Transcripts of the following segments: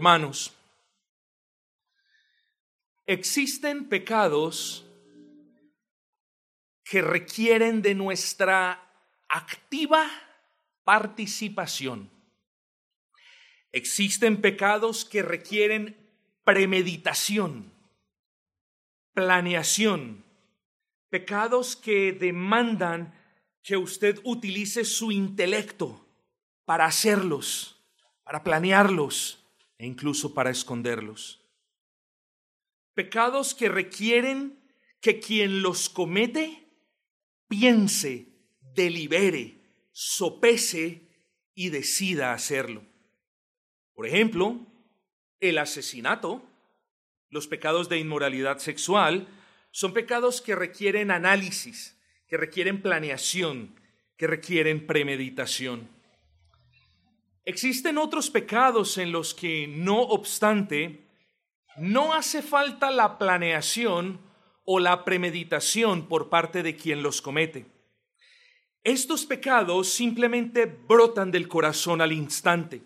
Hermanos, existen pecados que requieren de nuestra activa participación. Existen pecados que requieren premeditación, planeación, pecados que demandan que usted utilice su intelecto para hacerlos, para planearlos e incluso para esconderlos. Pecados que requieren que quien los comete piense, delibere, sopese y decida hacerlo. Por ejemplo, el asesinato, los pecados de inmoralidad sexual, son pecados que requieren análisis, que requieren planeación, que requieren premeditación. Existen otros pecados en los que, no obstante, no hace falta la planeación o la premeditación por parte de quien los comete. Estos pecados simplemente brotan del corazón al instante.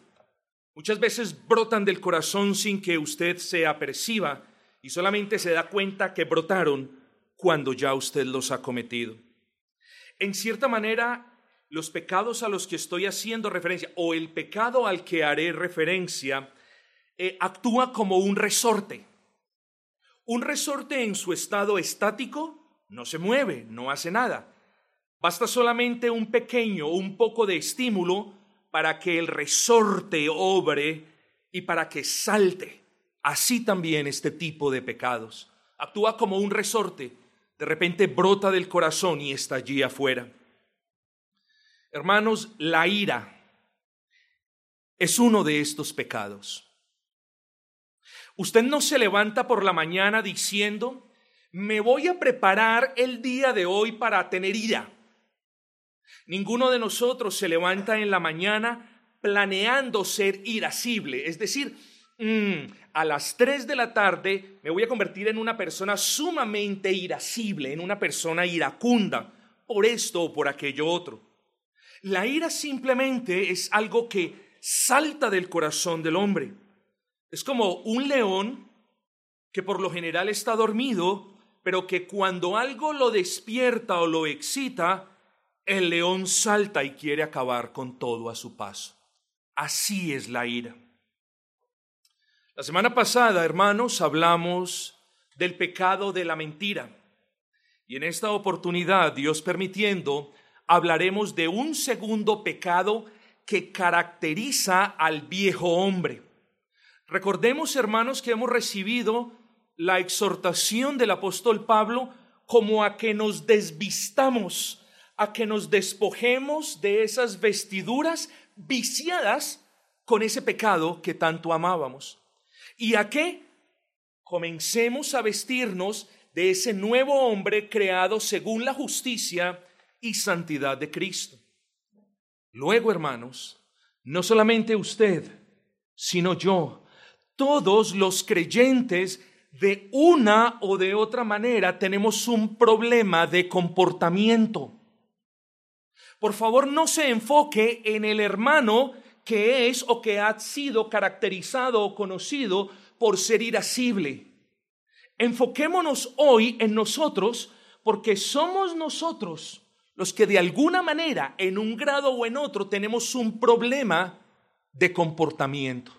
Muchas veces brotan del corazón sin que usted se aperciba y solamente se da cuenta que brotaron cuando ya usted los ha cometido. En cierta manera, los pecados a los que estoy haciendo referencia o el pecado al que haré referencia eh, actúa como un resorte. Un resorte en su estado estático no se mueve, no hace nada. Basta solamente un pequeño, un poco de estímulo para que el resorte obre y para que salte. Así también este tipo de pecados. Actúa como un resorte, de repente brota del corazón y está allí afuera. Hermanos, la ira es uno de estos pecados. Usted no se levanta por la mañana diciendo, me voy a preparar el día de hoy para tener ira. Ninguno de nosotros se levanta en la mañana planeando ser irascible, es decir, mm, a las 3 de la tarde me voy a convertir en una persona sumamente irascible, en una persona iracunda, por esto o por aquello otro. La ira simplemente es algo que salta del corazón del hombre. Es como un león que por lo general está dormido, pero que cuando algo lo despierta o lo excita, el león salta y quiere acabar con todo a su paso. Así es la ira. La semana pasada, hermanos, hablamos del pecado de la mentira. Y en esta oportunidad, Dios permitiendo, hablaremos de un segundo pecado que caracteriza al viejo hombre. Recordemos, hermanos, que hemos recibido la exhortación del apóstol Pablo como a que nos desvistamos, a que nos despojemos de esas vestiduras viciadas con ese pecado que tanto amábamos. Y a que comencemos a vestirnos de ese nuevo hombre creado según la justicia y santidad de Cristo. Luego, hermanos, no solamente usted, sino yo, todos los creyentes de una o de otra manera tenemos un problema de comportamiento. Por favor, no se enfoque en el hermano que es o que ha sido caracterizado o conocido por ser irascible. Enfoquémonos hoy en nosotros porque somos nosotros los que de alguna manera, en un grado o en otro, tenemos un problema de comportamiento.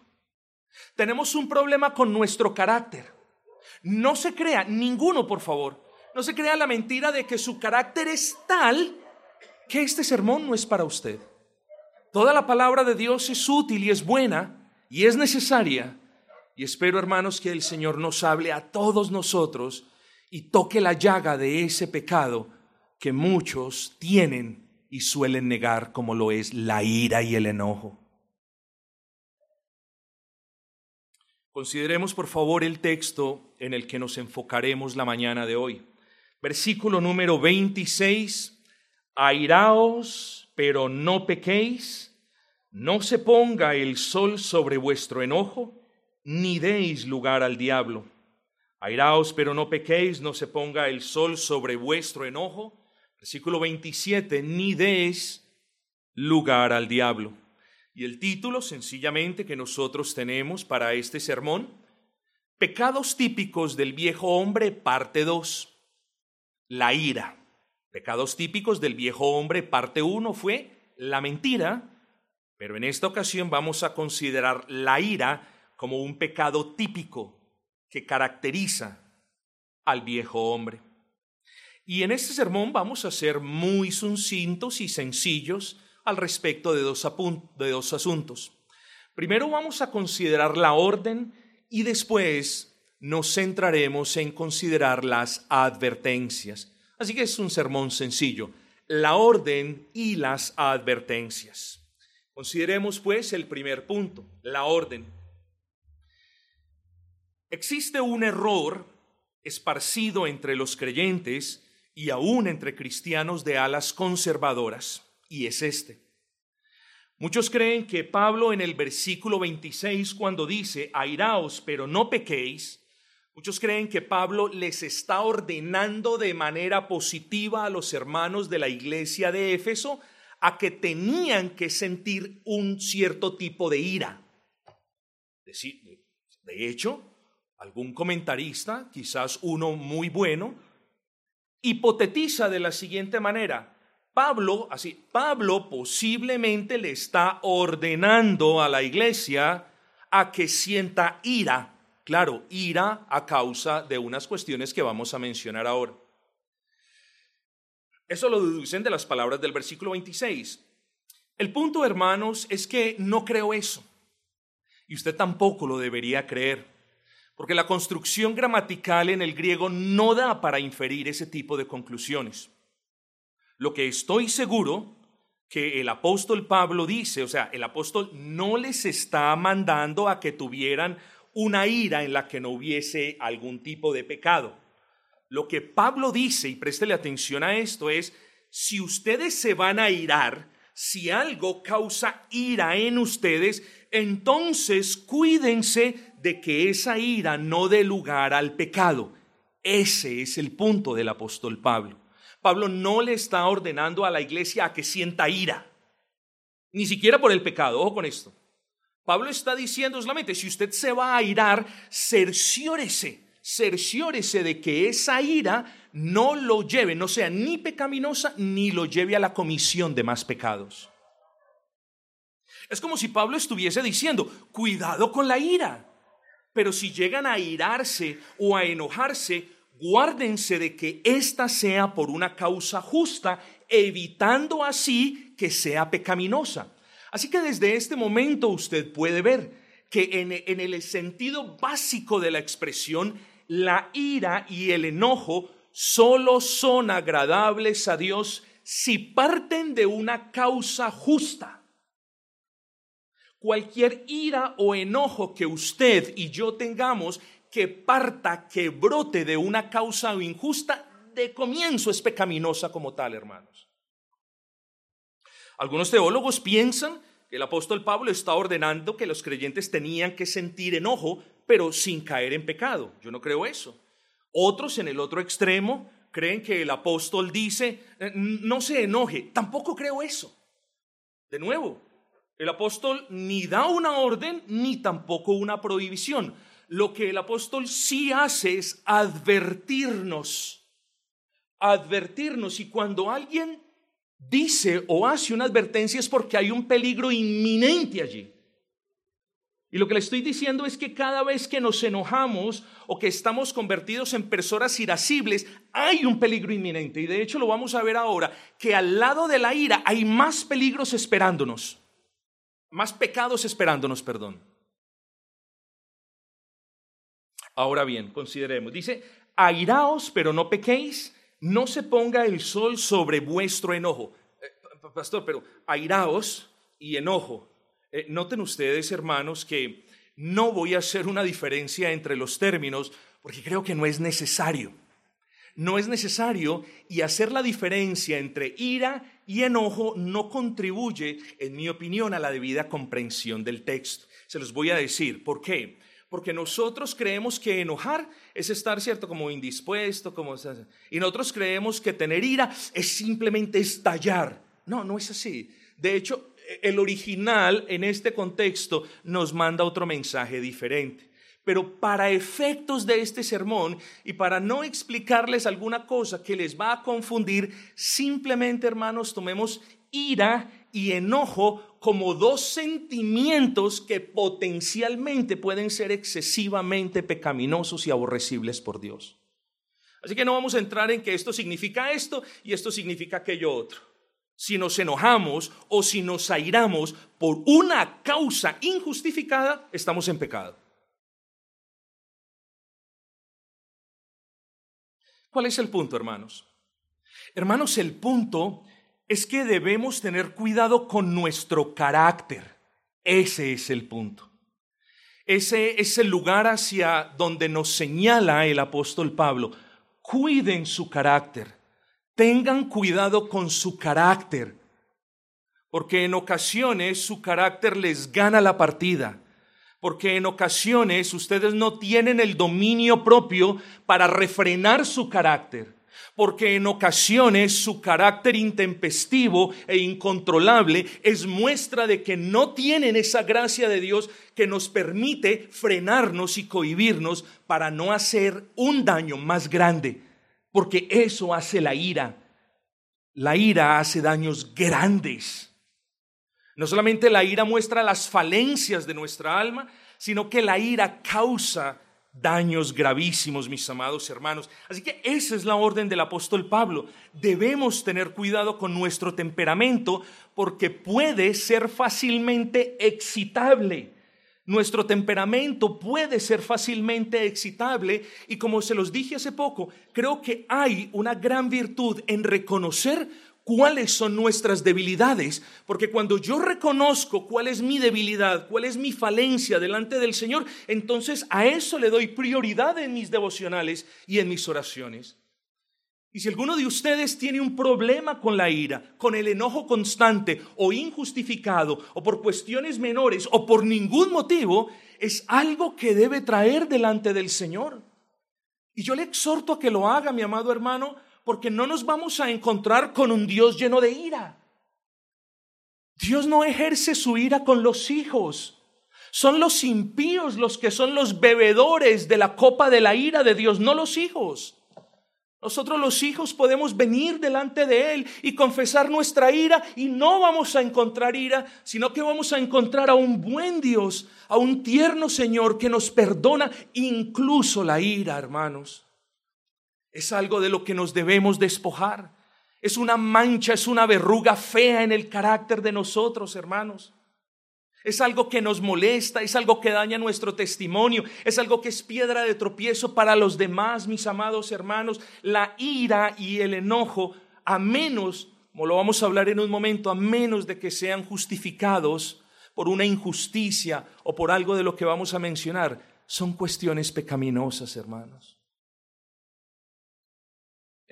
Tenemos un problema con nuestro carácter. No se crea, ninguno por favor, no se crea la mentira de que su carácter es tal que este sermón no es para usted. Toda la palabra de Dios es útil y es buena y es necesaria. Y espero, hermanos, que el Señor nos hable a todos nosotros y toque la llaga de ese pecado que muchos tienen y suelen negar como lo es la ira y el enojo. Consideremos por favor el texto en el que nos enfocaremos la mañana de hoy. Versículo número 26. Airaos, pero no pequéis. No se ponga el sol sobre vuestro enojo, ni deis lugar al diablo. Airaos, pero no pequéis, no se ponga el sol sobre vuestro enojo. Versículo 27. Ni deis lugar al diablo. Y el título sencillamente que nosotros tenemos para este sermón, Pecados típicos del viejo hombre, parte 2. La ira. Pecados típicos del viejo hombre, parte 1 fue la mentira, pero en esta ocasión vamos a considerar la ira como un pecado típico que caracteriza al viejo hombre. Y en este sermón vamos a ser muy sucintos y sencillos al respecto de dos, asuntos. Primero vamos a considerar la orden y después nos centraremos en considerar las advertencias. Así que es un sermón sencillo, la orden y las advertencias. Consideremos pues el primer punto, la orden. Existe un error esparcido entre los creyentes y aún entre cristianos de alas conservadoras, y es este. Muchos creen que Pablo en el versículo 26, cuando dice, airaos, pero no pequéis, muchos creen que Pablo les está ordenando de manera positiva a los hermanos de la iglesia de Éfeso a que tenían que sentir un cierto tipo de ira. De hecho, algún comentarista, quizás uno muy bueno, hipotetiza de la siguiente manera, Pablo, así, Pablo posiblemente le está ordenando a la iglesia a que sienta ira. Claro, ira a causa de unas cuestiones que vamos a mencionar ahora. Eso lo deducen de las palabras del versículo 26. El punto, hermanos, es que no creo eso. Y usted tampoco lo debería creer. Porque la construcción gramatical en el griego no da para inferir ese tipo de conclusiones. Lo que estoy seguro que el apóstol Pablo dice, o sea, el apóstol no les está mandando a que tuvieran una ira en la que no hubiese algún tipo de pecado. Lo que Pablo dice, y préstele atención a esto, es, si ustedes se van a irar, si algo causa ira en ustedes, entonces cuídense de que esa ira no dé lugar al pecado. Ese es el punto del apóstol Pablo. Pablo no le está ordenando a la iglesia a que sienta ira, ni siquiera por el pecado, ojo con esto. Pablo está diciendo solamente, si usted se va a irar, cerciórese, cerciórese de que esa ira no lo lleve, no sea ni pecaminosa, ni lo lleve a la comisión de más pecados. Es como si Pablo estuviese diciendo, cuidado con la ira, pero si llegan a irarse o a enojarse, guárdense de que ésta sea por una causa justa, evitando así que sea pecaminosa. Así que desde este momento usted puede ver que en, en, el sentido básico de la expresión, la ira y el enojo solo son agradables a Dios si parten de una causa justa. Cualquier ira o enojo que usted y yo tengamos que parta, que brote de una causa injusta, de comienzo es pecaminosa como tal, hermanos. Algunos teólogos piensan que el apóstol Pablo está ordenando que los creyentes tenían que sentir enojo, pero sin caer en pecado. Yo no creo eso. Otros en el otro extremo creen que el apóstol dice, no se enoje. Tampoco creo eso. De nuevo, el apóstol ni da una orden ni tampoco una prohibición lo que el apóstol sí hace es advertirnos, advertirnos. Y cuando alguien dice o hace una advertencia es porque hay un peligro inminente allí. Y lo que le estoy diciendo es que cada vez que nos enojamos o que estamos convertidos en personas irascibles, hay un peligro inminente. Y de hecho lo vamos a ver ahora, que al lado de la ira hay más peligros esperándonos, más pecados esperándonos, perdón. Ahora bien, consideremos. Dice, airaos, pero no pequéis, no se ponga el sol sobre vuestro enojo. Eh, pastor, pero airaos y enojo. Eh, noten ustedes, hermanos, que no voy a hacer una diferencia entre los términos porque creo que no es necesario. No es necesario y hacer la diferencia entre ira y enojo no contribuye, en mi opinión, a la debida comprensión del texto. Se los voy a decir. ¿Por qué? Porque nosotros creemos que enojar es estar, ¿cierto? Como indispuesto, como... Y nosotros creemos que tener ira es simplemente estallar. No, no es así. De hecho, el original en este contexto nos manda otro mensaje diferente. Pero para efectos de este sermón y para no explicarles alguna cosa que les va a confundir, simplemente hermanos tomemos ira y enojo como dos sentimientos que potencialmente pueden ser excesivamente pecaminosos y aborrecibles por Dios. Así que no vamos a entrar en que esto significa esto y esto significa aquello otro. Si nos enojamos o si nos airamos por una causa injustificada, estamos en pecado. ¿Cuál es el punto, hermanos? Hermanos, el punto es que debemos tener cuidado con nuestro carácter. Ese es el punto. Ese es el lugar hacia donde nos señala el apóstol Pablo. Cuiden su carácter. Tengan cuidado con su carácter. Porque en ocasiones su carácter les gana la partida porque en ocasiones ustedes no tienen el dominio propio para refrenar su carácter, porque en ocasiones su carácter intempestivo e incontrolable es muestra de que no tienen esa gracia de Dios que nos permite frenarnos y cohibirnos para no hacer un daño más grande, porque eso hace la ira. La ira hace daños grandes. No solamente la ira muestra las falencias de nuestra alma, sino que la ira causa daños gravísimos, mis amados hermanos. Así que esa es la orden del apóstol Pablo. Debemos tener cuidado con nuestro temperamento porque puede ser fácilmente excitable. Nuestro temperamento puede ser fácilmente excitable y como se los dije hace poco, creo que hay una gran virtud en reconocer cuáles son nuestras debilidades, porque cuando yo reconozco cuál es mi debilidad, cuál es mi falencia delante del Señor, entonces a eso le doy prioridad en mis devocionales y en mis oraciones. Y si alguno de ustedes tiene un problema con la ira, con el enojo constante o injustificado, o por cuestiones menores, o por ningún motivo, es algo que debe traer delante del Señor. Y yo le exhorto a que lo haga, mi amado hermano, porque no nos vamos a encontrar con un Dios lleno de ira. Dios no ejerce su ira con los hijos. Son los impíos los que son los bebedores de la copa de la ira de Dios, no los hijos. Nosotros los hijos podemos venir delante de Él y confesar nuestra ira y no vamos a encontrar ira, sino que vamos a encontrar a un buen Dios, a un tierno Señor que nos perdona incluso la ira, hermanos. Es algo de lo que nos debemos despojar. Es una mancha, es una verruga fea en el carácter de nosotros, hermanos. Es algo que nos molesta, es algo que daña nuestro testimonio, es algo que es piedra de tropiezo para los demás, mis amados hermanos. La ira y el enojo, a menos, como lo vamos a hablar en un momento, a menos de que sean justificados por una injusticia o por algo de lo que vamos a mencionar, son cuestiones pecaminosas, hermanos.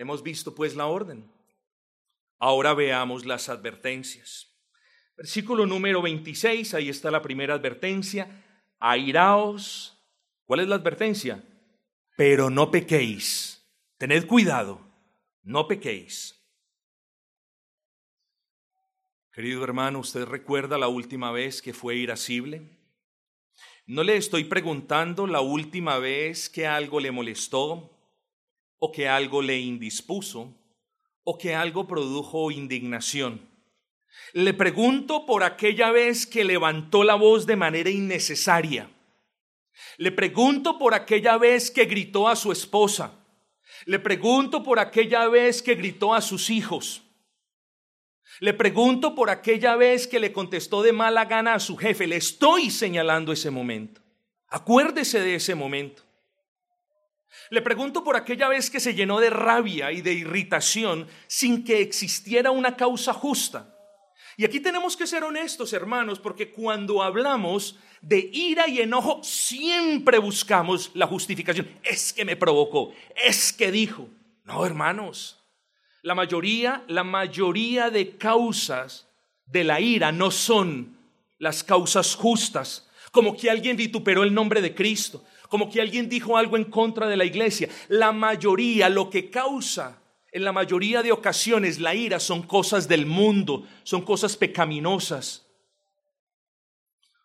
Hemos visto pues la orden. Ahora veamos las advertencias. Versículo número 26, ahí está la primera advertencia. Airaos. ¿Cuál es la advertencia? Pero no pequéis. Tened cuidado, no pequéis. Querido hermano, ¿usted recuerda la última vez que fue irascible? No le estoy preguntando la última vez que algo le molestó, o que algo le indispuso o que algo produjo indignación. Le pregunto por aquella vez que levantó la voz de manera innecesaria. Le pregunto por aquella vez que gritó a su esposa. Le pregunto por aquella vez que gritó a sus hijos. Le pregunto por aquella vez que le contestó de mala gana a su jefe. Le estoy señalando ese momento. Acuérdese de ese momento. Le pregunto por aquella vez que se llenó de rabia y de irritación sin que existiera una causa justa. Y aquí tenemos que ser honestos, hermanos, porque cuando hablamos de ira y enojo, siempre buscamos la justificación. Es que me provocó, es que dijo. No, hermanos, la mayoría, la mayoría de causas de la ira no son las causas justas, como que alguien vituperó el nombre de Cristo, como que alguien dijo algo en contra de la iglesia. La mayoría lo que causa en la mayoría de ocasiones la ira son cosas del mundo, son cosas pecaminosas.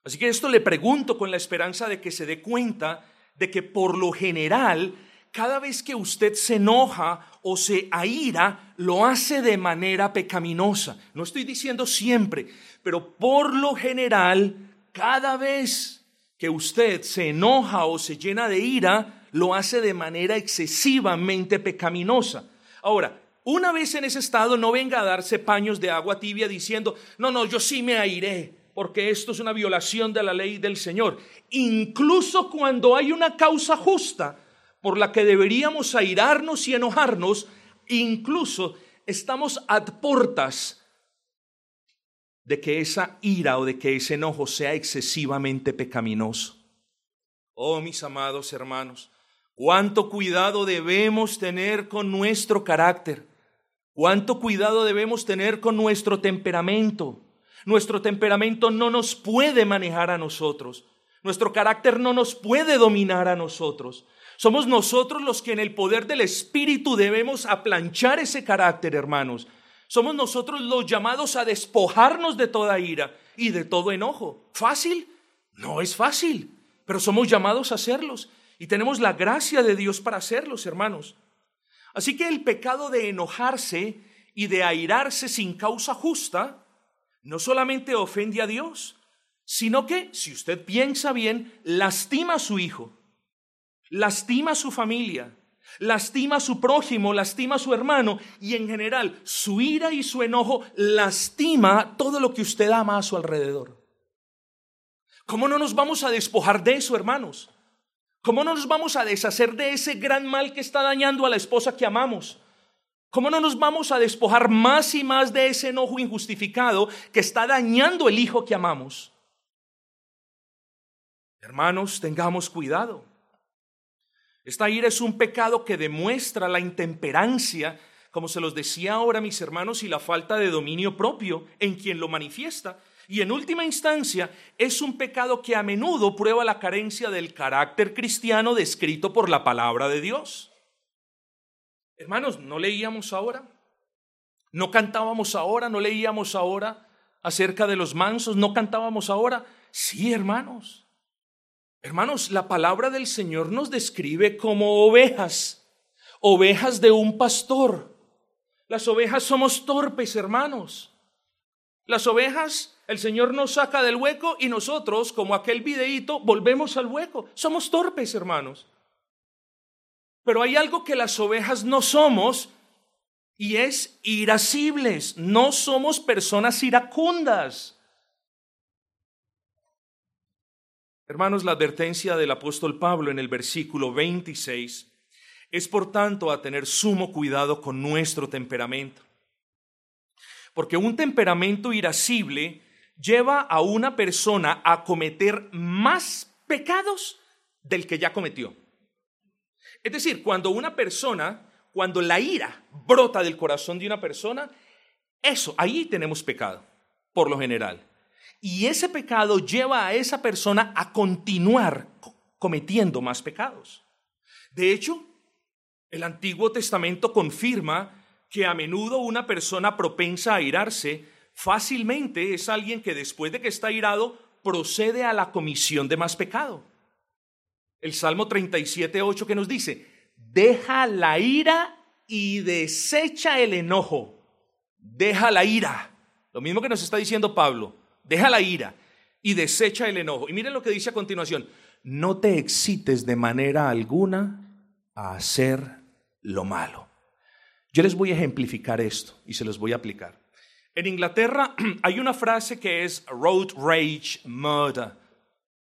Así que esto le pregunto con la esperanza de que se dé cuenta de que por lo general, cada vez que usted se enoja o se aira, lo hace de manera pecaminosa. No estoy diciendo siempre, pero por lo general, cada vez que usted se enoja o se llena de ira, lo hace de manera excesivamente pecaminosa. Ahora, una vez en ese estado, no venga a darse paños de agua tibia diciendo, no, no, yo sí me airé, porque esto es una violación de la ley del Señor. Incluso cuando hay una causa justa por la que deberíamos airarnos y enojarnos, incluso estamos a portas de que esa ira o de que ese enojo sea excesivamente pecaminoso. Oh, mis amados hermanos, Cuánto cuidado debemos tener con nuestro carácter. Cuánto cuidado debemos tener con nuestro temperamento. Nuestro temperamento no nos puede manejar a nosotros. Nuestro carácter no nos puede dominar a nosotros. Somos nosotros los que en el poder del Espíritu debemos aplanchar ese carácter, hermanos. Somos nosotros los llamados a despojarnos de toda ira y de todo enojo. ¿Fácil? No es fácil, pero somos llamados a hacerlos. Y tenemos la gracia de Dios para hacerlos, hermanos. Así que el pecado de enojarse y de airarse sin causa justa no solamente ofende a Dios, sino que, si usted piensa bien, lastima a su hijo, lastima a su familia, lastima a su prójimo, lastima a su hermano y en general su ira y su enojo lastima todo lo que usted ama a su alrededor. ¿Cómo no nos vamos a despojar de eso, hermanos? ¿Cómo no nos vamos a deshacer de ese gran mal que está dañando a la esposa que amamos? ¿Cómo no nos vamos a despojar más y más de ese enojo injustificado que está dañando el hijo que amamos? Hermanos, tengamos cuidado. Esta ira es un pecado que demuestra la intemperancia, como se los decía ahora mis hermanos, y la falta de dominio propio en quien lo manifiesta. Y en última instancia, es un pecado que a menudo prueba la carencia del carácter cristiano descrito por la palabra de Dios. Hermanos, ¿no leíamos ahora? ¿No cantábamos ahora? ¿No leíamos ahora acerca de los mansos? ¿No cantábamos ahora? Sí, hermanos. Hermanos, la palabra del Señor nos describe como ovejas, ovejas de un pastor. Las ovejas somos torpes, hermanos. Las ovejas el Señor nos saca del hueco y nosotros, como aquel videíto, volvemos al hueco. Somos torpes, hermanos. Pero hay algo que las ovejas no somos y es irascibles. No somos personas iracundas. Hermanos, la advertencia del apóstol Pablo en el versículo 26 es por tanto a tener sumo cuidado con nuestro temperamento. Porque un temperamento irascible lleva a una persona a cometer más pecados del que ya cometió. Es decir, cuando una persona, cuando la ira brota del corazón de una persona, eso, ahí tenemos pecado, por lo general. Y ese pecado lleva a esa persona a continuar cometiendo más pecados. De hecho, el Antiguo Testamento confirma que a menudo una persona propensa a irarse fácilmente es alguien que después de que está irado procede a la comisión de más pecado. El Salmo 37, 8 que nos dice, deja la ira y desecha el enojo. Deja la ira. Lo mismo que nos está diciendo Pablo, deja la ira y desecha el enojo. Y miren lo que dice a continuación, no te excites de manera alguna a hacer lo malo. Yo les voy a ejemplificar esto y se los voy a aplicar. En Inglaterra hay una frase que es road rage murder.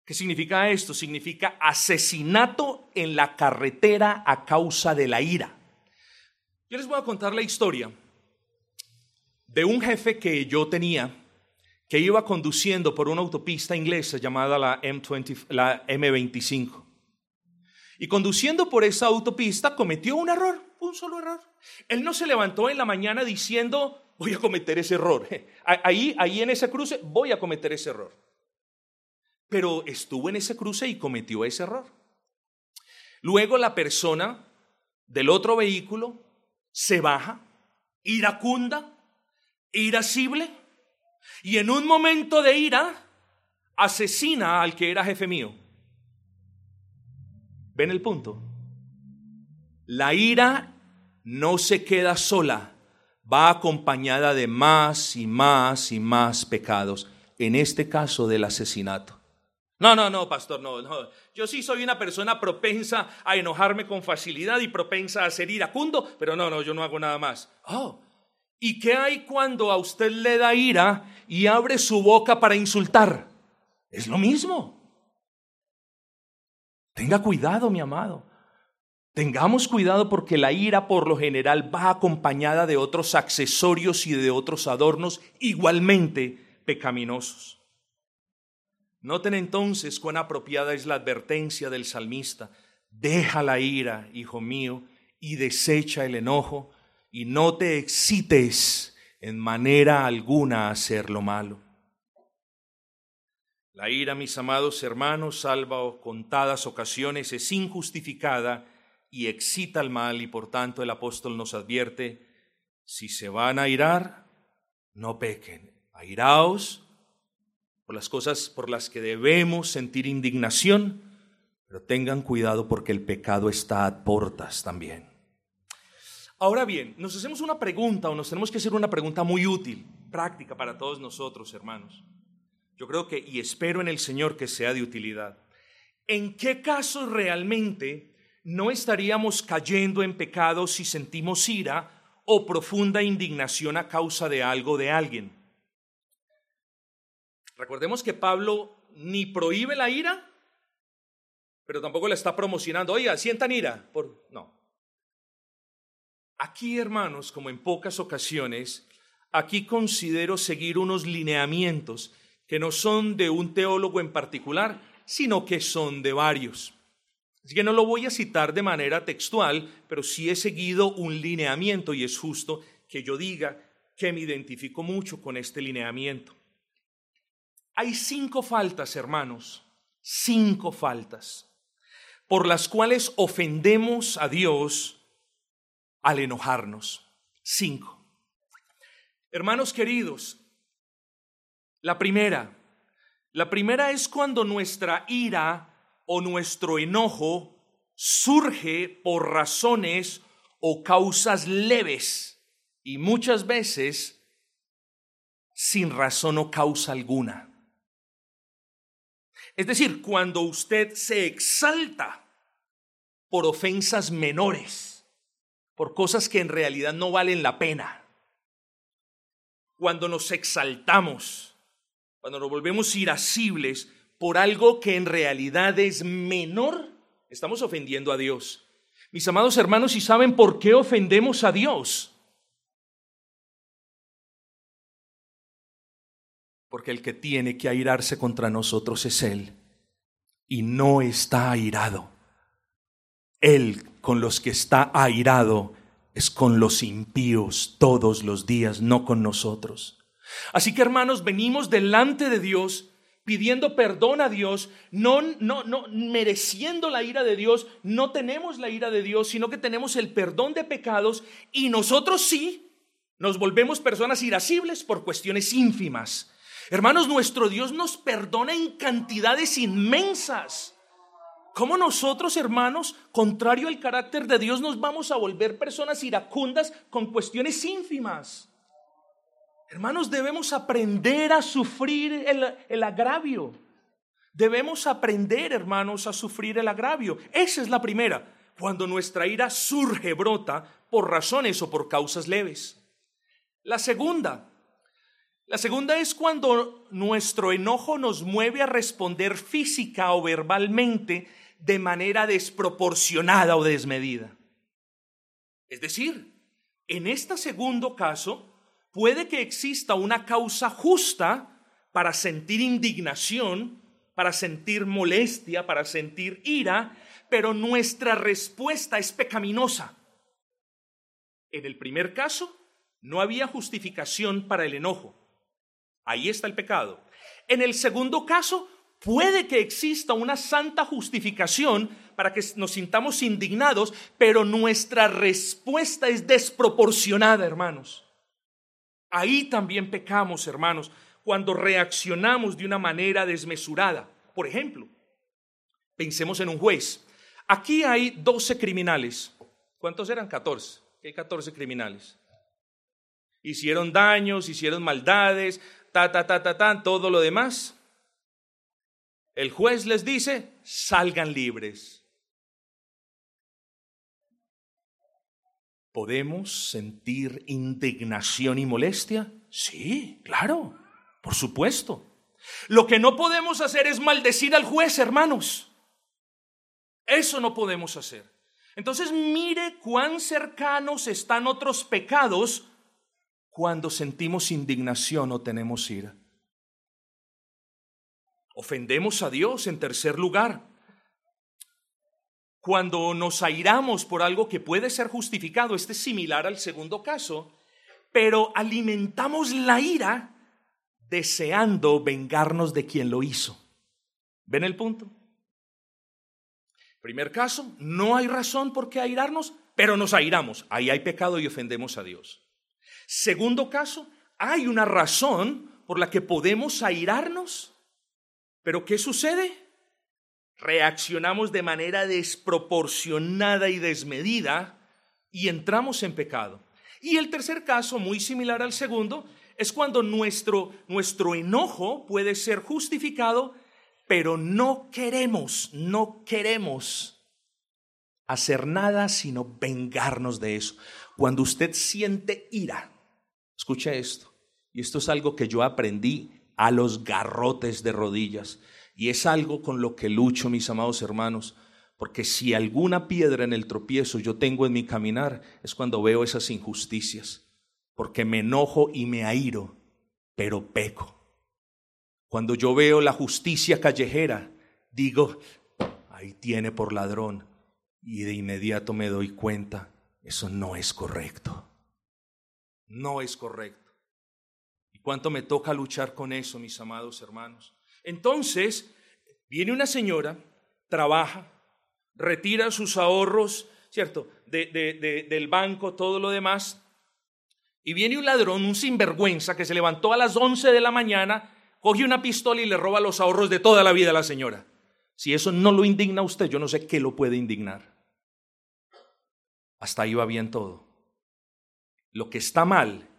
¿Qué significa esto? Significa asesinato en la carretera a causa de la ira. Yo les voy a contar la historia de un jefe que yo tenía que iba conduciendo por una autopista inglesa llamada la, M20, la M25. Y conduciendo por esa autopista cometió un error, un solo error. Él no se levantó en la mañana diciendo, voy a cometer ese error. Ahí, ahí en ese cruce voy a cometer ese error. Pero estuvo en ese cruce y cometió ese error. Luego la persona del otro vehículo se baja, iracunda, irascible, y en un momento de ira asesina al que era jefe mío. ¿Ven el punto? La ira no se queda sola, va acompañada de más y más y más pecados, en este caso del asesinato. No, no, no, pastor, no, no. Yo sí soy una persona propensa a enojarme con facilidad y propensa a ser iracundo, pero no, no, yo no hago nada más. Oh, ¿y qué hay cuando a usted le da ira y abre su boca para insultar? Es lo mismo. Tenga cuidado, mi amado. Tengamos cuidado porque la ira por lo general va acompañada de otros accesorios y de otros adornos igualmente pecaminosos. Noten entonces cuán apropiada es la advertencia del salmista. Deja la ira, hijo mío, y desecha el enojo, y no te excites en manera alguna a hacer lo malo. La ira, mis amados hermanos, salva contadas ocasiones, es injustificada y excita al mal y por tanto el apóstol nos advierte, si se van a irar, no pequen, airaos por las cosas por las que debemos sentir indignación, pero tengan cuidado porque el pecado está a portas también. Ahora bien, nos hacemos una pregunta o nos tenemos que hacer una pregunta muy útil, práctica para todos nosotros, hermanos. Yo creo que, y espero en el Señor que sea de utilidad. ¿En qué casos realmente no estaríamos cayendo en pecado si sentimos ira o profunda indignación a causa de algo de alguien. Recordemos que Pablo ni prohíbe la ira, pero tampoco la está promocionando. Oiga, sientan ira. Por... Aquí, hermanos, como en pocas ocasiones, aquí considero seguir unos lineamientos que no son de un teólogo en particular, sino que son de varios. Así que no lo voy a citar de manera textual, pero sí he seguido un lineamiento y es justo que yo diga que me identifico mucho con este lineamiento. Hay cinco faltas, hermanos, cinco faltas por las cuales ofendemos a Dios al enojarnos. Cinco. Hermanos queridos, la primera, la primera es cuando nuestra ira o nuestro enojo surge por razones o causas leves y muchas veces sin razón o causa alguna. Es decir, cuando usted se exalta por ofensas menores, por cosas que en realidad no valen la pena, cuando nos exaltamos, cuando nos volvemos irascibles por algo que en realidad es menor, estamos ofendiendo a Dios. Mis amados hermanos, ¿y saben por qué ofendemos a Dios? Porque el que tiene que airarse contra nosotros es Él. Y no está airado. Él con los que está airado es con los impíos todos los días, no con nosotros. Así que hermanos, venimos delante de Dios pidiendo perdón a Dios, no, no, no, mereciendo la ira de Dios, no tenemos la ira de Dios, sino que tenemos el perdón de pecados y nosotros sí nos volvemos personas irascibles por cuestiones ínfimas. Hermanos, nuestro Dios nos perdona en cantidades inmensas. ¿Cómo nosotros, hermanos, contrario al carácter de Dios, nos vamos a volver personas iracundas con cuestiones ínfimas? Hermanos, debemos aprender a sufrir el, agravio. Debemos aprender, hermanos, a sufrir el agravio. Esa es la primera, cuando nuestra ira surge, brota, por razones o por causas leves. La segunda, la segunda es cuando nuestro enojo nos mueve a responder física o verbalmente de manera desproporcionada o desmedida. Es decir, en este segundo caso, puede que exista una causa justa para sentir indignación, para sentir molestia, para sentir ira, pero nuestra respuesta es pecaminosa. En el primer caso, no había justificación para el enojo. Ahí está el pecado. En el segundo caso, Puede que exista una santa justificación para que nos sintamos indignados, pero nuestra respuesta es desproporcionada, hermanos. Ahí también pecamos, hermanos, cuando reaccionamos de una manera desmesurada. Por ejemplo, pensemos en un juez. Aquí hay 12 criminales. ¿Cuántos eran? 14. Hay 14 criminales. Hicieron daños, hicieron maldades, ta, ta, ta, ta, ta, todo lo demás. El juez les dice, salgan libres. ¿Podemos sentir indignación y molestia? Sí, claro, por supuesto. Lo que no podemos hacer es maldecir al juez, hermanos. Eso no podemos hacer. Entonces mire cuán cercanos están otros pecados cuando sentimos indignación o tenemos ira. Ofendemos a Dios en tercer lugar. Cuando nos airamos por algo que puede ser justificado, este es similar al segundo caso, pero alimentamos la ira deseando vengarnos de quien lo hizo. ¿Ven el punto? Primer caso, no hay razón por qué airarnos, pero nos airamos. Ahí hay pecado y ofendemos a Dios. Segundo caso, hay una razón por la que podemos airarnos, pero ¿qué sucede? Reaccionamos de manera desproporcionada y desmedida y entramos en pecado. Y el tercer caso, muy similar al segundo, es cuando nuestro, nuestro enojo puede ser justificado pero no queremos, no queremos hacer nada sino vengarnos de eso. Cuando usted siente ira, escucha esto, y esto es algo que yo aprendí a los garrotes de rodillas, y es algo con lo que lucho, mis amados hermanos, porque si alguna piedra en el tropiezo yo tengo en mi caminar, es cuando veo esas injusticias, porque me enojo y me airo, pero peco. Cuando yo veo la justicia callejera, digo, ahí tiene por ladrón. Y de inmediato me doy cuenta, eso no es correcto. No es correcto. ¿Y cuánto me toca luchar con eso, mis amados hermanos? Entonces, viene una señora, trabaja, retira sus ahorros, ¿cierto? del banco, todo lo demás. Y viene un ladrón, un sinvergüenza, que se levantó a las 11 de la mañana coge una pistola y le roba los ahorros de toda la vida a la señora. Si eso no lo indigna a usted, yo no sé qué lo puede indignar. Hasta ahí va bien todo. Lo que está mal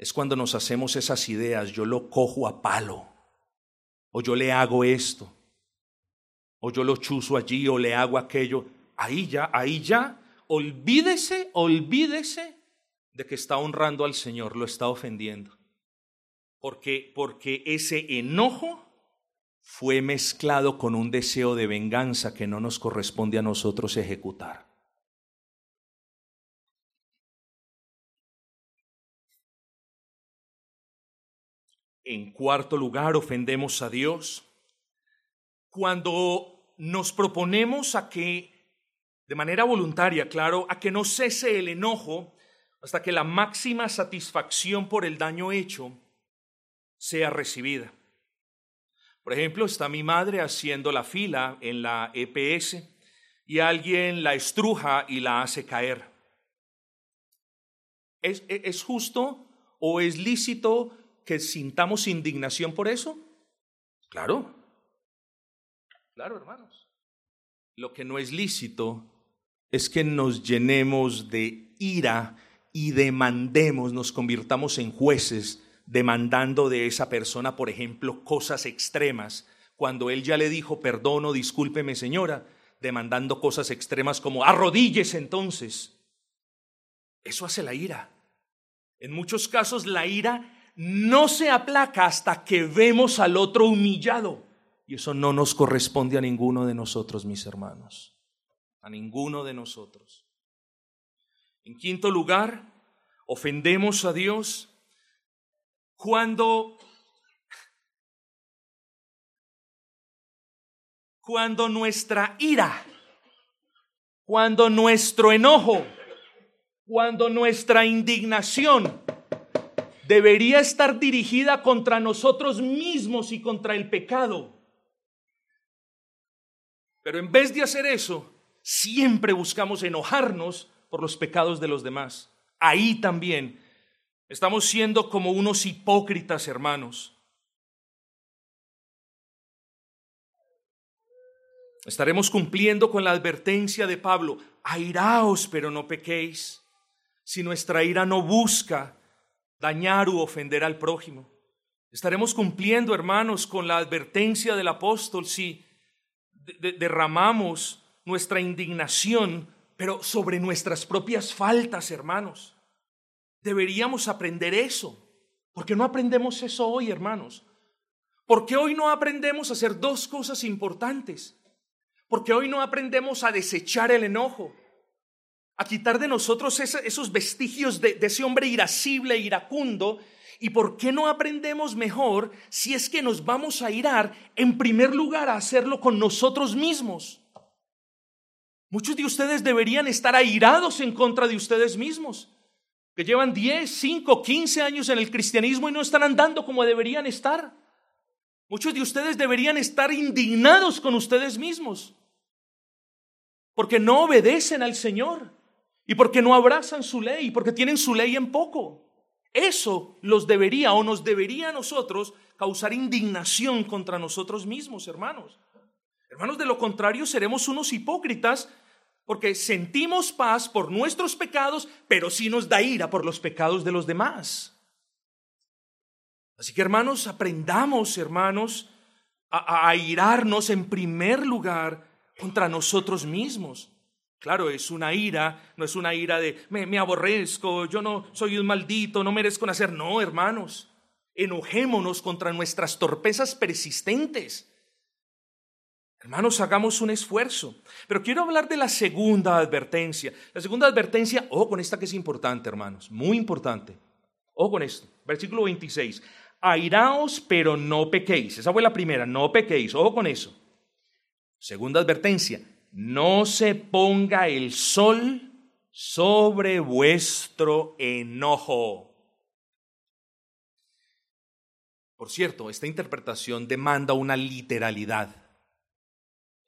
es cuando nos hacemos esas ideas, yo lo cojo a palo, o yo le hago esto, o yo lo chuzo allí, o le hago aquello. Ahí ya, ahí ya, olvídese, olvídese de que está honrando al Señor, lo está ofendiendo porque, porque ese enojo fue mezclado con un deseo de venganza que no nos corresponde a nosotros ejecutar. En cuarto lugar, ofendemos a Dios cuando nos proponemos a que, de manera voluntaria, claro, a que no cese el enojo hasta que la máxima satisfacción por el daño hecho sea recibida. Por ejemplo, está mi madre haciendo la fila en la EPS y alguien la estruja y la hace caer. ¿Es, ¿Es, justo o es lícito que sintamos indignación por eso? Claro. Claro, hermanos. Lo que no es lícito es que nos llenemos de ira y demandemos, nos convirtamos en jueces demandando de esa persona, por ejemplo, cosas extremas, cuando él ya le dijo, perdono, discúlpeme señora, demandando cosas extremas como arrodilles entonces. Eso hace la ira. En muchos casos la ira no se aplaca hasta que vemos al otro humillado. Y eso no nos corresponde a ninguno de nosotros, mis hermanos. A ninguno de nosotros. En quinto lugar, ofendemos a Dios cuando, cuando nuestra ira, cuando nuestro enojo, cuando nuestra indignación debería estar dirigida contra nosotros mismos y contra el pecado, Pero en vez de hacer eso, siempre buscamos enojarnos por los pecados de los demás. Ahí también estamos siendo como unos hipócritas, hermanos. Estaremos cumpliendo con la advertencia de Pablo, airaos pero no pequéis, si nuestra ira no busca dañar u ofender al prójimo. Estaremos cumpliendo, hermanos, con la advertencia del apóstol si derramamos nuestra indignación, pero sobre nuestras propias faltas, hermanos. Deberíamos aprender eso. porque no aprendemos eso hoy, hermanos? Porque hoy no aprendemos a hacer dos cosas importantes. Porque hoy no aprendemos a desechar el enojo, a quitar de nosotros esos vestigios de, ese hombre irascible, iracundo. ¿Y por qué no aprendemos mejor si es que nos vamos a irar en primer lugar a hacerlo con nosotros mismos? Muchos de ustedes deberían estar airados en contra de ustedes mismos, que llevan 10, 5, 15 años en el cristianismo y no están andando como deberían estar. Muchos de ustedes deberían estar indignados con ustedes mismos porque no obedecen al Señor y porque no abrazan su ley, porque tienen su ley en poco. Eso los debería o nos debería a nosotros causar indignación contra nosotros mismos, hermanos. Hermanos, de lo contrario seremos unos hipócritas porque sentimos paz por nuestros pecados, pero sí nos da ira por los pecados de los demás. Así que hermanos, aprendamos, hermanos, a, a irarnos en primer lugar contra nosotros mismos. Claro, es una ira, no es una ira de me, aborrezco, yo no soy un maldito, no merezco nacer. No, hermanos, enojémonos contra nuestras torpezas persistentes. Hermanos, hagamos un esfuerzo. Pero quiero hablar de la segunda advertencia. La segunda advertencia, ojo con esta que es importante, hermanos, muy importante. Ojo con esto, versículo 26. Airaos, pero no pequéis. Esa fue la primera, no pequéis. Ojo con eso. Segunda advertencia, no se ponga el sol sobre vuestro enojo. Por cierto, esta interpretación demanda una literalidad.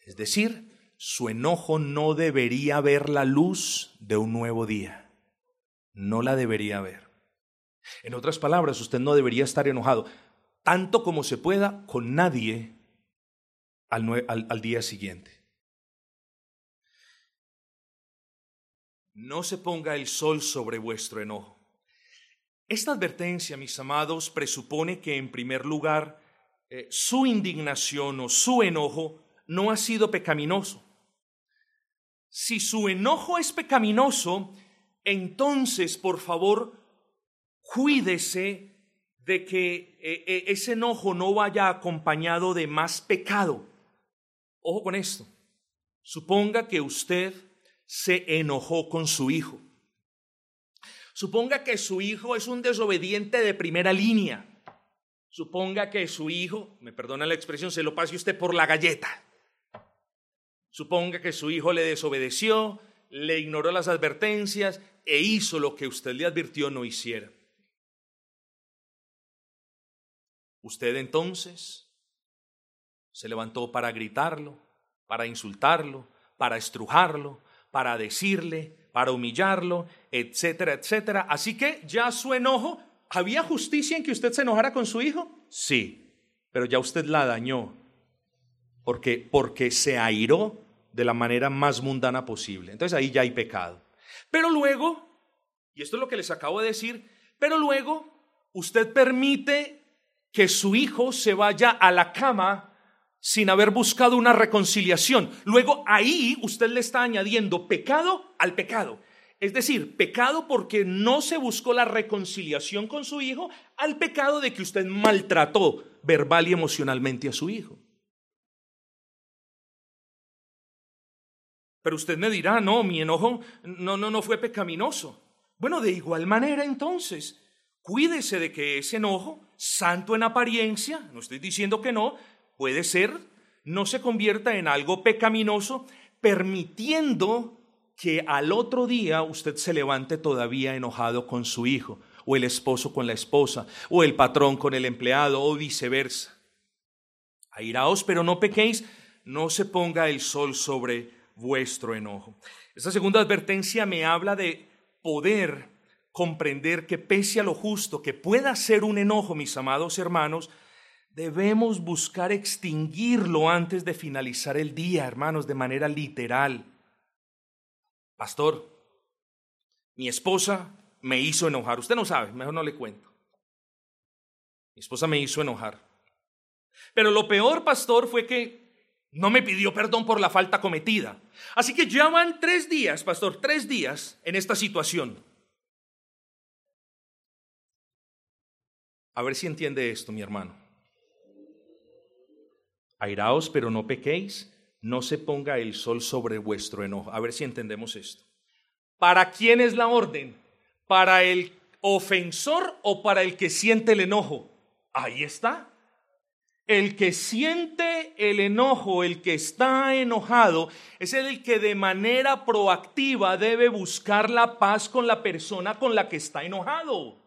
Es decir, su enojo no debería ver la luz de un nuevo día. No la debería ver. En otras palabras, usted no debería estar enojado, tanto como se pueda, con nadie al, día siguiente. No se ponga el sol sobre vuestro enojo. Esta advertencia, mis amados, presupone que en primer lugar eh, su indignación o su enojo no ha sido pecaminoso. Si su enojo es pecaminoso, entonces, por favor, cuídese de que eh, eh, ese enojo no vaya acompañado de más pecado. Ojo con esto. Suponga que usted se enojó con su hijo. Suponga que su hijo es un desobediente de primera línea. Suponga que su hijo, me perdona la expresión, se lo pase usted por la galleta. Suponga que su hijo le desobedeció, le ignoró las advertencias e hizo lo que usted le advirtió no hiciera. Usted entonces se levantó para gritarlo, para insultarlo, para estrujarlo, para decirle, para humillarlo, etcétera, etcétera. Así que ya su enojo, ¿había justicia en que usted se enojara con su hijo? Sí, pero ya usted la dañó, porque, porque se airó de la manera más mundana posible. Entonces ahí ya hay pecado. Pero luego, y esto es lo que les acabo de decir, pero luego usted permite que su hijo se vaya a la cama sin haber buscado una reconciliación. Luego ahí usted le está añadiendo pecado al pecado. Es decir, pecado porque no se buscó la reconciliación con su hijo al pecado de que usted maltrató verbal y emocionalmente a su hijo. Pero usted me dirá, no, mi enojo no, no, no fue pecaminoso. Bueno, de igual manera entonces, cuídese de que ese enojo, santo en apariencia, no estoy diciendo que no, puede ser, no se convierta en algo pecaminoso, permitiendo que al otro día usted se levante todavía enojado con su hijo, o el esposo con la esposa, o el patrón con el empleado, o viceversa. Airaos, pero no pequéis, no se ponga el sol sobre vuestro enojo. Esta segunda advertencia me habla de poder comprender que pese a lo justo que pueda ser un enojo, mis amados hermanos, debemos buscar extinguirlo antes de finalizar el día, hermanos, de manera literal. Pastor, mi esposa me hizo enojar. Usted no sabe, mejor no le cuento. Mi esposa me hizo enojar. Pero lo peor, pastor, fue que no me pidió perdón por la falta cometida. Así que ya van tres días, pastor, tres días en esta situación. A ver si entiende esto, mi hermano. Airaos, pero no pequéis, no se ponga el sol sobre vuestro enojo. A ver si entendemos esto. ¿Para quién es la orden? ¿Para el ofensor o para el que siente el enojo? Ahí está. El que siente el enojo, el que está enojado, es el que de manera proactiva debe buscar la paz con la persona con la que está enojado.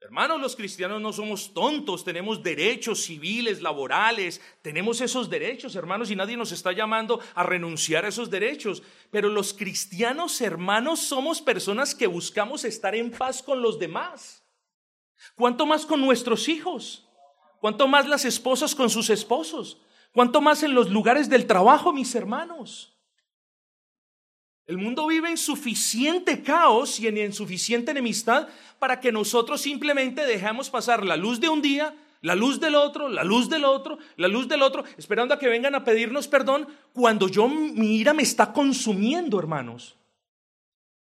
Hermanos, los cristianos no somos tontos, tenemos derechos civiles, laborales, tenemos esos derechos, hermanos, y nadie nos está llamando a renunciar a esos derechos. Pero los cristianos, hermanos, somos personas que buscamos estar en paz con los demás. ¿Cuánto más con nuestros hijos? ¿Cuánto más las esposas con sus esposos? ¿Cuánto más en los lugares del trabajo, mis hermanos? El mundo vive en suficiente caos y en insuficiente enemistad para que nosotros simplemente dejemos pasar la luz de un día, la luz del otro, la luz del otro, la luz del otro, esperando a que vengan a pedirnos perdón cuando yo mi ira me está consumiendo, hermanos.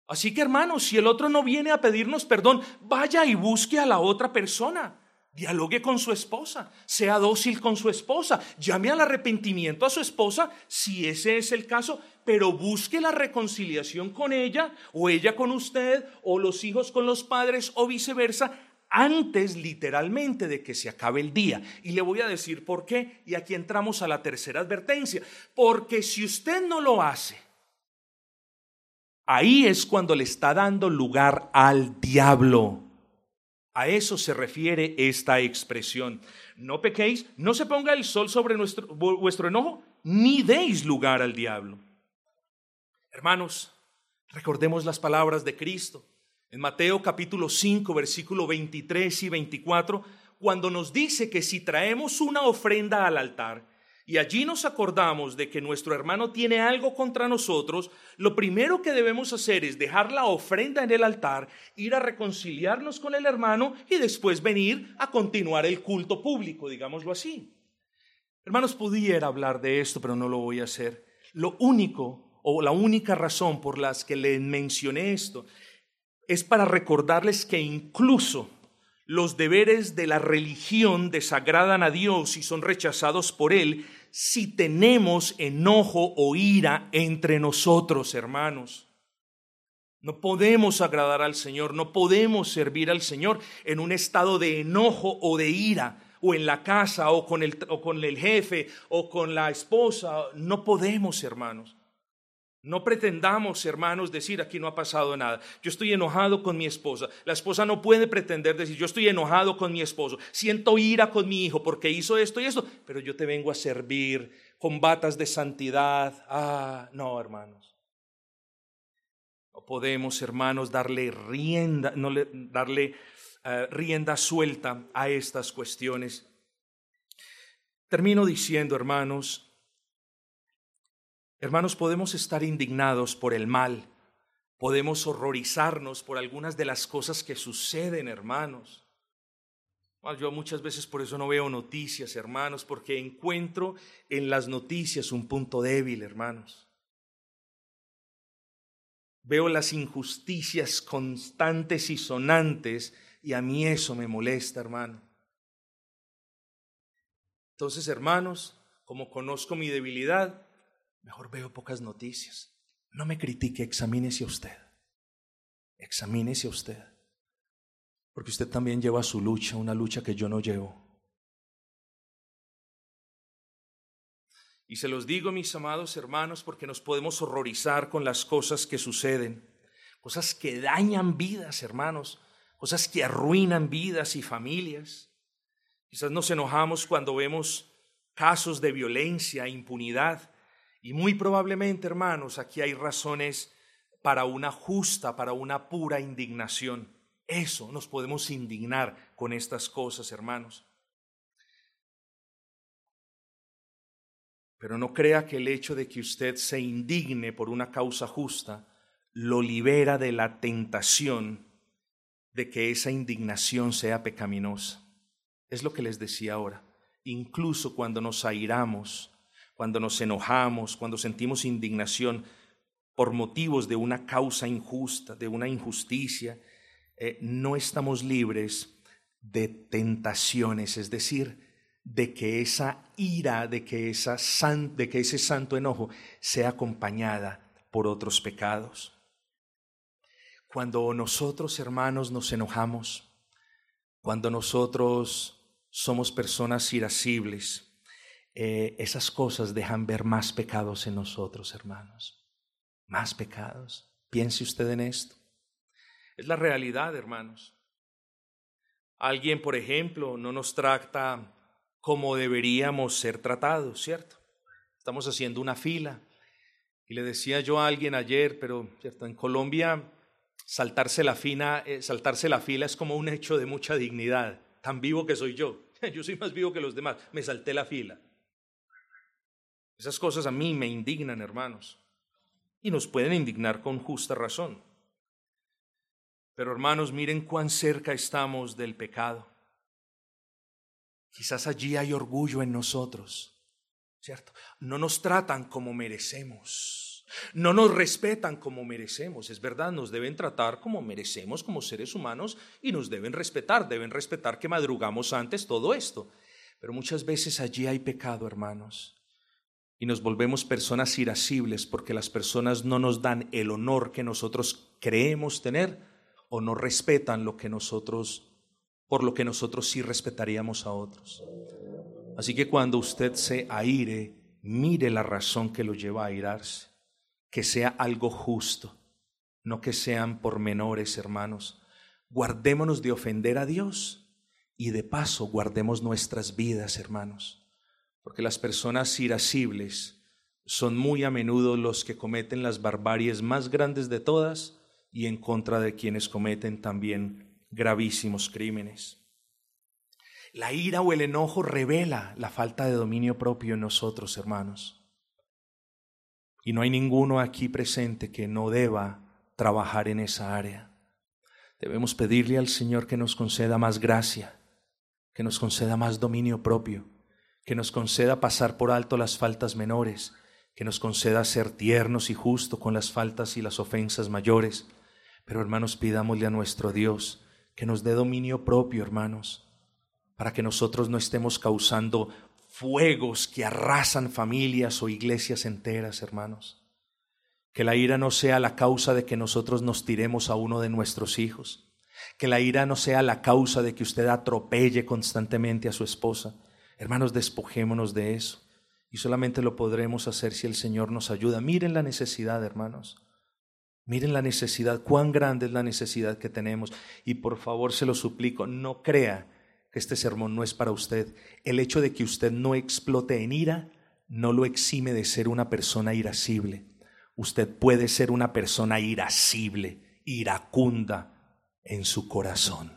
Así que, hermanos, si el otro no viene a pedirnos perdón, vaya y busque a la otra persona. Dialogue con su esposa, sea dócil con su esposa, llame al arrepentimiento a su esposa si ese es el caso, pero busque la reconciliación con ella o ella con usted o los hijos con los padres o viceversa antes literalmente de que se acabe el día. Y le voy a decir por qué. Y aquí entramos a la tercera advertencia. Porque si usted no lo hace, ahí es cuando le está dando lugar al diablo. A eso se refiere esta expresión. No pequéis, no se ponga el sol sobre nuestro, vuestro enojo, ni deis lugar al diablo. Hermanos, recordemos las palabras de Cristo. En Mateo capítulo 5, versículo 23 y 24, cuando nos dice que si traemos una ofrenda al altar, y allí nos acordamos de que nuestro hermano tiene algo contra nosotros, lo primero que debemos hacer es dejar la ofrenda en el altar, ir a reconciliarnos con el hermano y después venir a continuar el culto público, digámoslo así. Hermanos, pudiera hablar de esto, pero no lo voy a hacer. Lo único o la única razón por las que les mencioné esto es para recordarles que incluso los deberes de la religión desagradan a Dios y son rechazados por Él si tenemos enojo o ira entre nosotros, hermanos. No podemos agradar al Señor, no podemos servir al Señor en un estado de enojo o de ira, o en la casa, o con el, o con el jefe, o con la esposa. No podemos, hermanos. No pretendamos, hermanos, decir aquí no ha pasado nada. Yo estoy enojado con mi esposa. La esposa no puede pretender decir yo estoy enojado con mi esposo. Siento ira con mi hijo porque hizo esto y esto, pero yo te vengo a servir con batas de santidad. Ah, no, hermanos. No podemos, hermanos, darle rienda, darle eh, rienda suelta a estas cuestiones. Termino diciendo, hermanos, Hermanos, podemos estar indignados por el mal, podemos horrorizarnos por algunas de las cosas que suceden, hermanos. Yo muchas veces por eso no veo noticias, hermanos, porque encuentro en las noticias un punto débil, hermanos. Veo las injusticias constantes y sonantes y a mí eso me molesta, hermano. Entonces, hermanos, como conozco mi debilidad, mejor veo pocas noticias. No me critique, examínese a usted. Examínese a usted. Porque usted también lleva su lucha, una lucha que yo no llevo. Y se los digo, mis amados hermanos, porque nos podemos horrorizar con las cosas que suceden, cosas que dañan vidas, hermanos, cosas que arruinan vidas y familias. Quizás nos enojamos cuando vemos casos de violencia, impunidad. Y muy probablemente, hermanos, aquí hay razones para una justa, para una pura indignación. Eso nos podemos indignar con estas cosas, hermanos. Pero no crea que el hecho de que usted se indigne por una causa justa lo libera de la tentación de que esa indignación sea pecaminosa. Es lo que les decía ahora. Incluso cuando nos airamos, cuando nos enojamos, cuando sentimos indignación por motivos de una causa injusta, de una injusticia, eh, no estamos libres de tentaciones, es decir, de que esa ira, de que, esa de que ese santo enojo sea acompañada por otros pecados. Cuando nosotros, hermanos, nos enojamos, cuando nosotros somos personas irascibles, eh, esas cosas dejan ver más pecados en nosotros, hermanos. Más pecados. Piense usted en esto. Es la realidad, hermanos. Alguien, por ejemplo, no nos trata como deberíamos ser tratados, ¿cierto? Estamos haciendo una fila. Y le decía yo a alguien ayer, pero ¿cierto? en Colombia saltarse la, fina, eh, saltarse la fila es como un hecho de mucha dignidad. Tan vivo que soy yo. Yo soy más vivo que los demás. Me salté la fila. Esas cosas a mí me indignan, hermanos. Y nos pueden indignar con justa razón. Pero hermanos, miren cuán cerca estamos del pecado. Quizás allí hay orgullo en nosotros, ¿cierto? No nos tratan como merecemos. No nos respetan como merecemos. Es verdad, nos deben tratar como merecemos como seres humanos y nos deben respetar. Deben respetar que madrugamos antes todo esto. Pero muchas veces allí hay pecado, hermanos. Y nos volvemos personas irascibles porque las personas no nos dan el honor que nosotros creemos tener o no respetan lo que nosotros por lo que nosotros sí respetaríamos a otros. Así que cuando usted se aire, mire la razón que lo lleva a airarse, que sea algo justo, no que sean pormenores, hermanos. Guardémonos de ofender a Dios y de paso guardemos nuestras vidas, hermanos, porque las personas irascibles son muy a menudo los que cometen las barbaries más grandes de todas y en contra de quienes cometen también gravísimos crímenes. La ira o el enojo revela la falta de dominio propio en nosotros, hermanos. Y no hay ninguno aquí presente que no deba trabajar en esa área. Debemos pedirle al Señor que nos conceda más gracia, que nos conceda más dominio propio, que nos conceda pasar por alto las faltas menores, que nos conceda ser tiernos y justos con las faltas y las ofensas mayores. Pero hermanos, pidámosle a nuestro Dios que nos dé dominio propio, hermanos, para que nosotros no estemos causando fuegos que arrasan familias o iglesias enteras, hermanos. Que la ira no sea la causa de que nosotros nos tiremos a uno de nuestros hijos. Que la ira no sea la causa de que usted atropelle constantemente a su esposa. Hermanos, despojémonos de eso. Y solamente lo podremos hacer si el Señor nos ayuda. Miren la necesidad, hermanos. Miren la necesidad, cuán grande es la necesidad que tenemos. Y por favor se lo suplico, no crea que este sermón no es para usted. El hecho de que usted no explote en ira no lo exime de ser una persona irascible. Usted puede ser una persona irascible, iracunda en su corazón.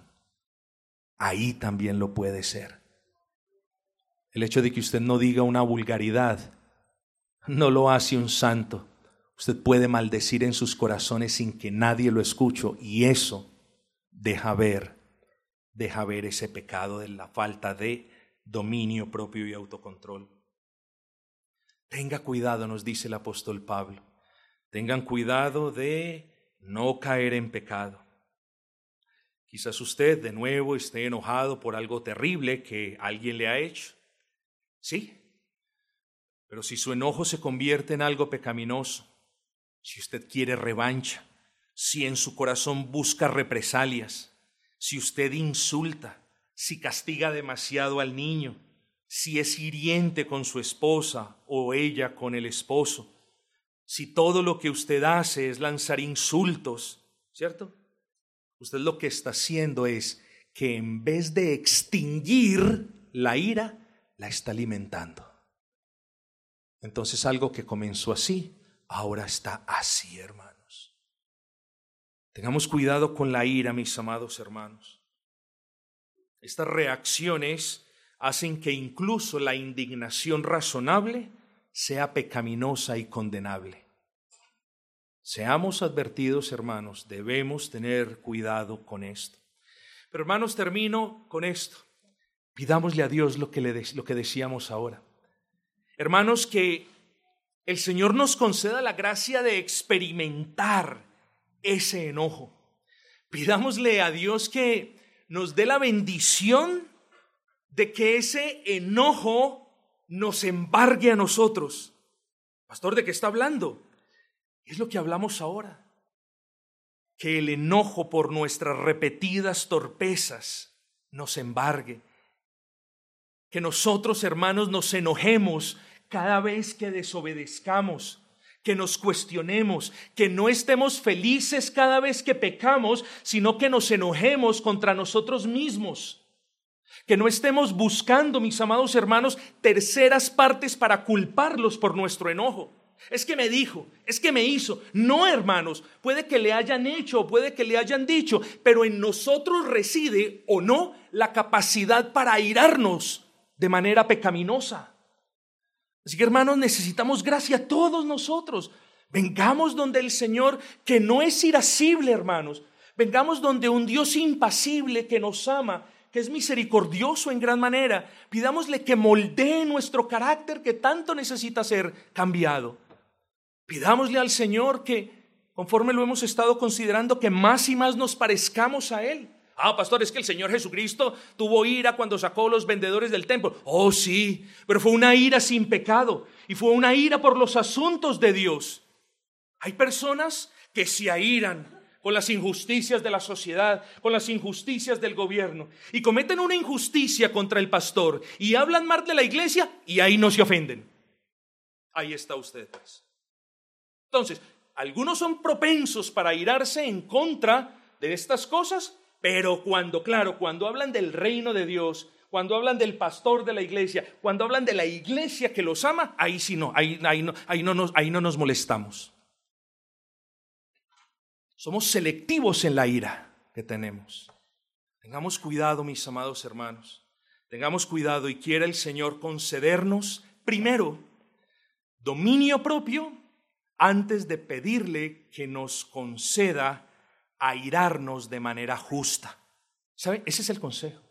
Ahí también lo puede ser. El hecho de que usted no diga una vulgaridad no lo hace un santo. Usted puede maldecir en sus corazones sin que nadie lo escuche y eso deja ver, deja ver ese pecado de la falta de dominio propio y autocontrol. Tenga cuidado, nos dice el apóstol Pablo. Tengan cuidado de no caer en pecado. Quizás usted de nuevo esté enojado por algo terrible que alguien le ha hecho. Sí, pero si su enojo se convierte en algo pecaminoso, si usted quiere revancha, si en su corazón busca represalias, si usted insulta, si castiga demasiado al niño, si es hiriente con su esposa o ella con el esposo, si todo lo que usted hace es lanzar insultos, ¿cierto? Usted lo que está haciendo es que en vez de extinguir la ira, la está alimentando. Entonces algo que comenzó así, ahora está así, hermanos. Tengamos cuidado con la ira, mis amados hermanos. Estas reacciones hacen que incluso la indignación razonable sea pecaminosa y condenable. Seamos advertidos, hermanos, debemos tener cuidado con esto. Pero hermanos, termino con esto. Pidámosle a Dios lo que, le lo que decíamos ahora. Hermanos, que el Señor nos conceda la gracia de experimentar ese enojo. Pidámosle a Dios que nos dé la bendición de que ese enojo nos embargue a nosotros. Pastor, ¿de qué está hablando? Es lo que hablamos ahora. Que el enojo por nuestras repetidas torpezas nos embargue. Que nosotros, hermanos, nos enojemos cada vez que desobedezcamos, que nos cuestionemos, que no estemos felices cada vez que pecamos, sino que nos enojemos contra nosotros mismos. Que no estemos buscando, mis amados hermanos, terceras partes para culparlos por nuestro enojo. Es que me dijo, es que me hizo. No, hermanos, puede que le hayan hecho puede que le hayan dicho, pero en nosotros reside o no la capacidad para airarnos de manera pecaminosa. Así que, hermanos, necesitamos gracia todos nosotros. Vengamos donde el Señor, que no es irascible, hermanos. Vengamos donde un Dios impasible que nos ama que es misericordioso en gran manera. Pidámosle que moldee nuestro carácter que tanto necesita ser cambiado. Pidámosle al Señor que, conforme lo hemos estado considerando, que más y más nos parezcamos a Él. Ah, pastor, es que el Señor Jesucristo tuvo ira cuando sacó a los vendedores del templo. Oh, sí, pero fue una ira sin pecado y fue una ira por los asuntos de Dios. Hay personas que se airan con las injusticias de la sociedad, con las injusticias del gobierno, y cometen una injusticia contra el pastor y hablan mal de la iglesia y ahí no se ofenden. Ahí está usted. Pues. Entonces, algunos son propensos para irarse en contra de estas cosas, pero cuando, claro, cuando hablan del reino de Dios, cuando hablan del pastor de la iglesia, cuando hablan de la iglesia que los ama, ahí sí no, ahí, no, nos, ahí no nos molestamos. Somos selectivos en la ira que tenemos. Tengamos cuidado, mis amados hermanos. Tengamos cuidado y quiera el Señor concedernos, primero, dominio propio antes de pedirle que nos conceda airarnos de manera justa. ¿Sabe? Ese es el consejo.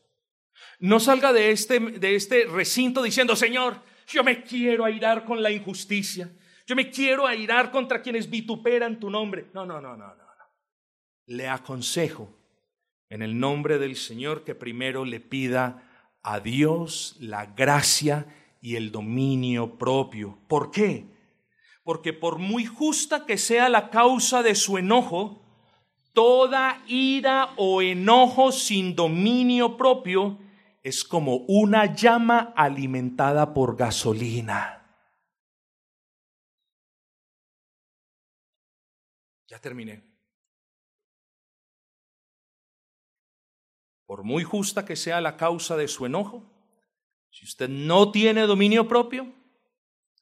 No salga de este, de este recinto diciendo, Señor, yo me quiero airar con la injusticia. Yo me quiero airar contra quienes vituperan tu nombre. No, no, no, no, no le aconsejo en el nombre del Señor que primero le pida a Dios la gracia y el dominio propio. ¿Por qué? Porque por muy justa que sea la causa de su enojo, toda ira o enojo sin dominio propio es como una llama alimentada por gasolina. Ya terminé. por muy justa que sea la causa de su enojo, si usted no tiene dominio propio,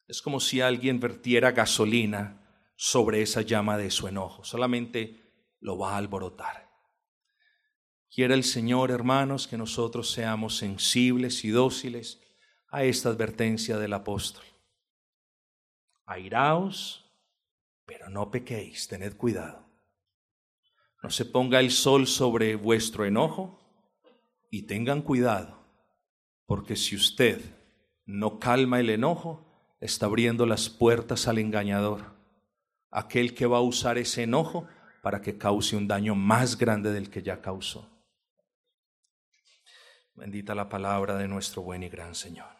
es como si alguien vertiera gasolina sobre esa llama de su enojo, solamente lo va a alborotar. Quiere el Señor, hermanos, que nosotros seamos sensibles y dóciles a esta advertencia del apóstol. Airaos, pero no pequéis, tened cuidado. No se ponga el sol sobre vuestro enojo, y tengan cuidado, porque si usted no calma el enojo, está abriendo las puertas al engañador, aquel que va a usar ese enojo para que cause un daño más grande del que ya causó. Bendita la palabra de nuestro buen y gran Señor.